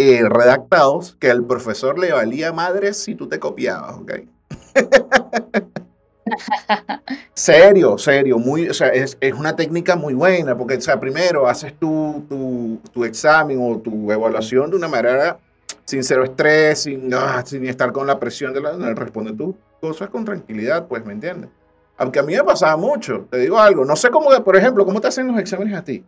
eh, redactados que al profesor le valía madre si tú te copiabas, ¿ok? serio, serio, muy, o sea, es, es una técnica muy buena, porque, o sea, primero haces tu, tu, tu examen o tu evaluación de una manera sin cero estrés, sin, ah, sin estar con la presión de la, responde tus cosas con tranquilidad, pues, ¿me entiendes? Aunque a mí me pasaba mucho, te digo algo, no sé cómo, por ejemplo, ¿cómo te hacen los exámenes a ti?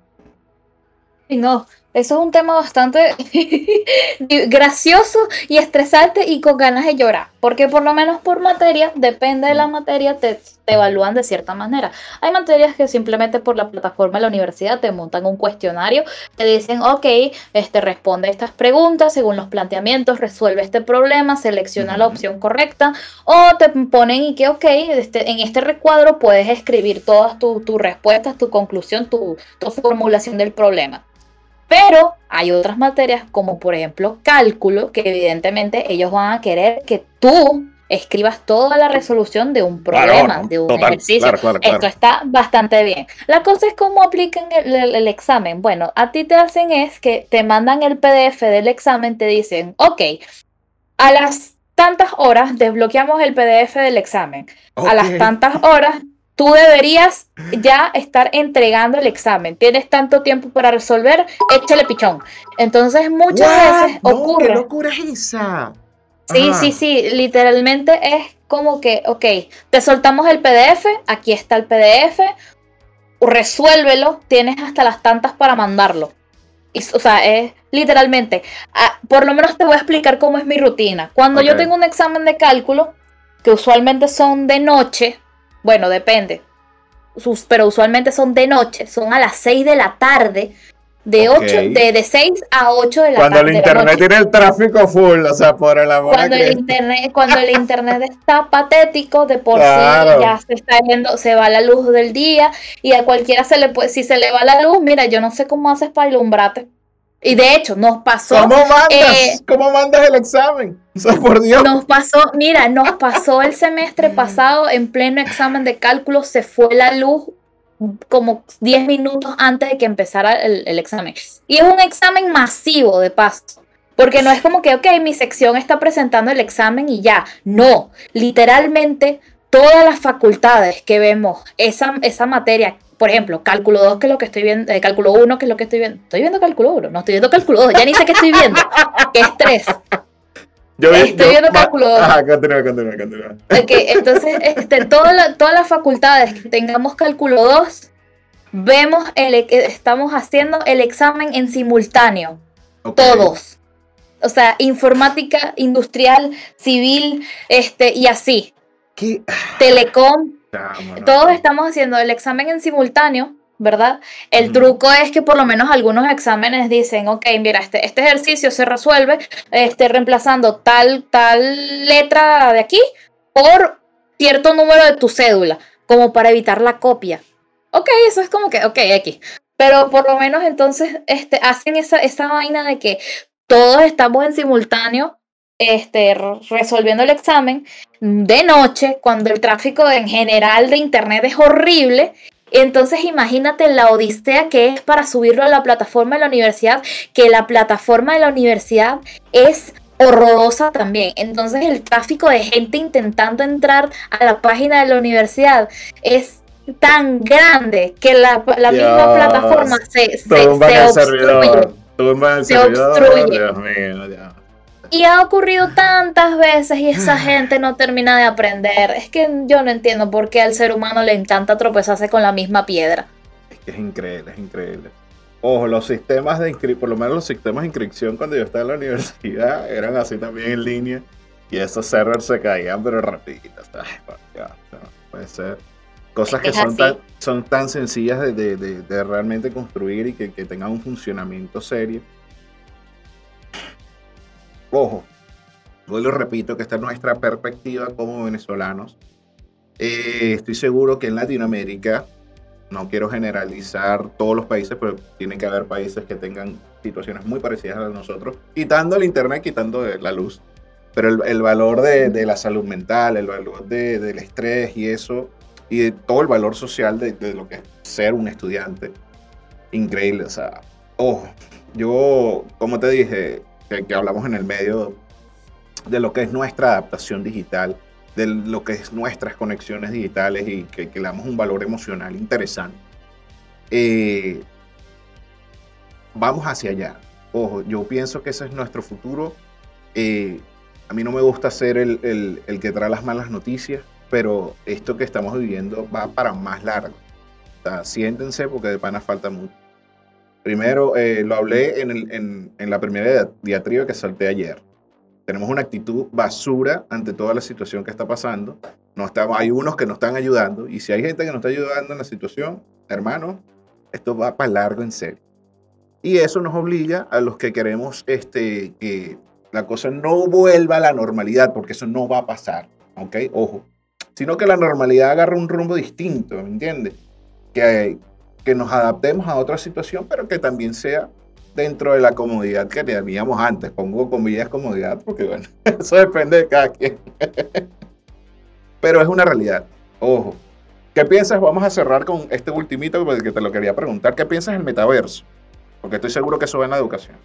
No, eso es un tema bastante gracioso y estresante y con ganas de llorar, porque por lo menos por materia, depende de la materia, te, te evalúan de cierta manera. Hay materias que simplemente por la plataforma de la universidad te montan un cuestionario, te dicen, ok, este, responde a estas preguntas según los planteamientos, resuelve este problema, selecciona la opción correcta, o te ponen y que, ok, este, en este recuadro puedes escribir todas tu- tus respuestas, tu conclusión, tu, tu formulación del problema. Pero hay otras materias, como por ejemplo cálculo, que evidentemente ellos van a querer que tú escribas toda la resolución de un problema, de un total, ejercicio. claro, claro, claro. Esto está bastante bien. La cosa es cómo aplican el, el- el examen. Bueno, a ti te hacen es que te mandan el PDF del examen, te dicen, ok, a las tantas horas desbloqueamos el PDF del examen. A las tantas horas tú deberías ya estar entregando el examen. Tienes tanto tiempo para resolver, échale pichón. Entonces muchas What? veces No, ocurre. ¿Qué locura es esa? Sí, Ajá. sí, sí, literalmente es como que, ok, te soltamos el PDF, aquí está el PDF, resuélvelo, tienes hasta las tantas para mandarlo. Y, o sea, es literalmente, ah, por lo menos te voy a explicar cómo es mi rutina. Cuando yo tengo un examen de cálculo, que usualmente son de noche, bueno, depende, sus- pero usualmente son de noche, son a las 6 de la tarde, de, Ok. 8, de, de 6 a 8 de la Cuando tarde. el de la noche. internet tiene el tráfico full, o sea, por el amor Cuando a el internet, cuando el internet está patético, de por Claro. sí ya se está yendo, se va la luz del día y a cualquiera se le puede, si se le va la luz, mira, yo no sé cómo haces para ilumbrarte. Y de hecho, nos pasó, ¿Cómo mandas? eh, ¿Cómo mandas el examen? O sea, por Dios. nos pasó, mira, nos pasó el semestre pasado en pleno examen de cálculo, se fue la luz como 10 minutos antes de que empezara el, el examen. Y es un examen masivo de paso. Porque no es como que, ok, mi sección está presentando el examen y ya. No, literalmente todas las facultades que vemos, esa, esa materia, por ejemplo, cálculo 2, que es lo que estoy viendo, eh, cálculo 1, que es lo que estoy viendo. Estoy viendo cálculo 1, no estoy viendo cálculo 2, ya ni sé qué estoy viendo. Qué estrés. Yo estoy viendo cálculo. Ajá, continúa, continúa, continúa. Ok, entonces, este, la- todas las facultades que tengamos cálculo 2, vemos el, estamos haciendo el examen en simultáneo, todos. O sea, informática, industrial, civil, este, y así. ¿Qué? Telecom, Todos estamos haciendo el examen en simultáneo, ¿verdad? El truco es que por lo menos algunos exámenes dicen, ok, mira, este, este ejercicio se resuelve este, reemplazando tal, tal letra de aquí por cierto número de tu cédula, como para evitar la copia. Ok, eso es como que, ok, aquí. Pero por lo menos entonces este, hacen esa, esa vaina de que todos estamos en simultáneo este, re- resolviendo el examen de noche, cuando el tráfico en general de internet es horrible. Entonces imagínate la odisea que es para subirlo a la plataforma de la universidad, que la plataforma de la universidad es horrorosa también. Entonces el tráfico de gente intentando entrar a la página de la universidad es tan grande que la, la misma plataforma se, se, obstruye. servidor. Tumban el Se servidor. obstruye. Dios mío, Dios. Y ha ocurrido tantas veces y esa gente no termina de aprender. Es que yo no entiendo por qué al ser humano le encanta tropezarse con la misma piedra. Es que es increíble, es increíble. Ojo, los sistemas de inscripción, por lo menos los sistemas de inscripción cuando yo estaba en la universidad eran así también en línea y esos servers se caían pero. Ya, no, puede ser. Cosas que son tan, son tan sencillas de, de- de- de realmente construir y que, que tengan un funcionamiento serio. Ojo, lo repito que esta es nuestra perspectiva como venezolanos. Eh, estoy seguro que en Latinoamérica, no quiero generalizar todos los países, pero tiene que haber países que tengan situaciones muy parecidas a las de nosotros, quitando el internet, quitando la luz. Pero el, el valor de, de la salud mental, el valor de- del estrés y eso, y de todo el valor social de, de lo que es ser un estudiante, increíble. O sea, ojo, yo, como te dije, que, que hablamos en el medio de lo que es nuestra adaptación digital, de lo que es nuestras conexiones digitales y que, que le damos un valor emocional interesante. Eh, vamos hacia allá. Ojo, yo pienso que ese es nuestro futuro. Eh, a mí no me gusta ser el, el- el que trae las malas noticias, pero esto que estamos viviendo va para más largo. O sea, siéntense porque de pana falta mucho. Primero, eh, lo hablé en, el- en- en la primera dia- diatriba que salté ayer. Tenemos una actitud basura ante toda la situación que está pasando. No estamos, hay unos que nos están ayudando y si hay gente que nos está ayudando en la situación, hermano, esto va para largo en serio. Y eso nos obliga a los que queremos este, que la cosa no vuelva a la normalidad, porque eso no va a pasar, ¿ok? Ojo. Sino que la normalidad agarre un rumbo distinto, ¿me entiendes? Que, que nos adaptemos a otra situación, pero que también sea dentro de la comodidad que teníamos antes. Pongo comillas comodidad porque, bueno, eso depende de cada quien. pero es una realidad. Ojo. ¿Qué piensas? Vamos a cerrar con este ultimito porque te lo quería preguntar. ¿Qué piensas del metaverso? Porque estoy seguro que eso va en la educación.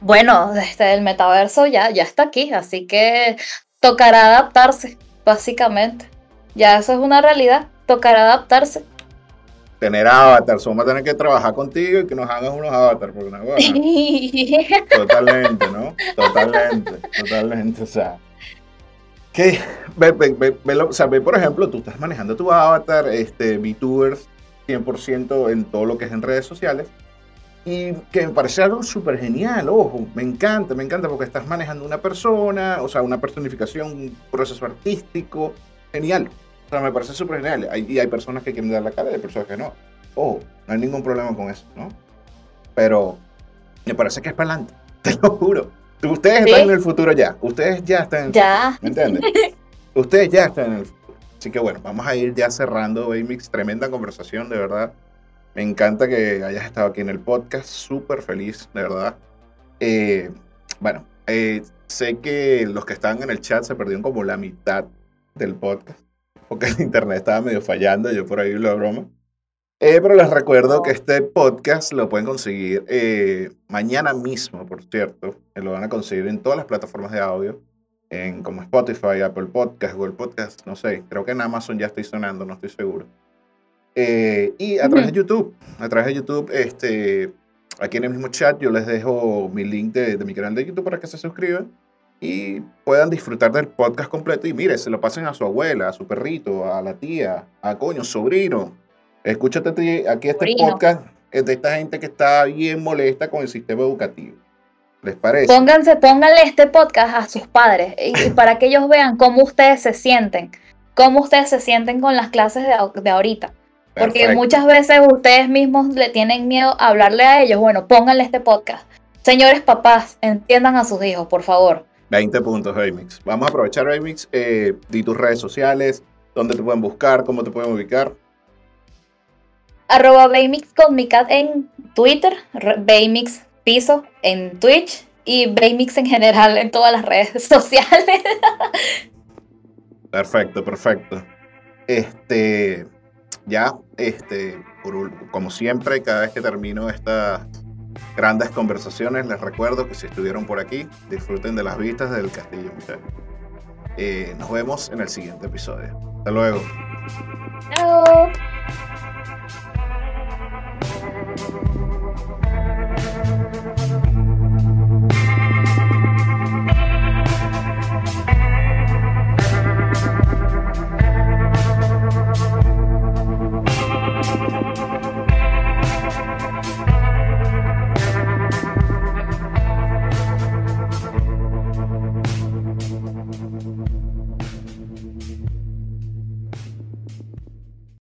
Bueno, desde el metaverso ya, ya está aquí, así que tocará adaptarse, básicamente. Ya eso es una realidad, tocará adaptarse. Tener avatars, vamos a tener que trabajar contigo y que nos hagas unos avatars, porque no, bueno, totalmente, ¿no? Totalmente, totalmente, o sea. Que, ve, ve, ve, o sea, ve, por ejemplo, tú estás manejando tu avatar, este, VTubers 100% en todo lo que es en redes sociales, y que me parece algo súper genial, ojo, me encanta, me encanta, porque estás manejando una persona, o sea, una personificación, un proceso artístico, genial. O sea, me parece súper genial. Hay- y hay personas que quieren dar la cara y hay personas que no. Ojo, no hay ningún problema con eso, ¿no? Pero me parece que es para adelante, te lo juro. Ustedes Sí. están en el futuro ya, ustedes ya están en el ya. ¿Me entiendes? Ustedes ya están en el futuro. Así que bueno, vamos a ir ya cerrando, Baymix. Tremenda conversación, de verdad. Me encanta que hayas estado aquí en el podcast. Súper feliz, de verdad. Eh, bueno, eh, sé que los que estaban en el chat se perdieron como la mitad del podcast. Porque el internet estaba medio fallando. Yo por ahí lo broma. Eh, pero les recuerdo que este podcast lo pueden conseguir eh, mañana mismo, por cierto. Eh, lo van a conseguir en todas las plataformas de audio en como Spotify, Apple Podcast, Google Podcast, no sé, creo que en Amazon ya estoy sonando, no estoy seguro. Eh, y a través de YouTube, a través de YouTube, este, aquí en el mismo chat yo les dejo mi link de, de mi canal de YouTube para que se suscriban y puedan disfrutar del podcast completo y mire, se lo pasen a su abuela, a su perrito, a la tía, a coño, sobrino. Escúchate ti- aquí este Sobrino. podcast es de esta gente que está bien molesta con el sistema educativo. ¿Les parece? Pónganse, pónganle este podcast a sus padres y, para que ellos vean cómo ustedes se sienten, cómo ustedes se sienten con las clases de, de ahorita. Porque Perfecto. muchas veces ustedes mismos le tienen miedo a hablarle a ellos. Bueno, pónganle este podcast. Señores papás, entiendan a sus hijos, por favor. 20 puntos, Remix. Vamos a aprovechar, Remix. Eh, di tus redes sociales, dónde te pueden buscar, cómo te pueden ubicar. Arroba Baymix con mi cat en Twitter, Baymix Piso en Twitch y Baymix en general en todas las redes sociales. Perfecto, perfecto. Este, ya, este, por como siempre, cada vez que termino estas Grandes conversaciones, les recuerdo que si estuvieron por aquí, disfruten de las vistas del Castillo Misterio. Eh, nos vemos en el siguiente episodio. Hasta luego. Chao.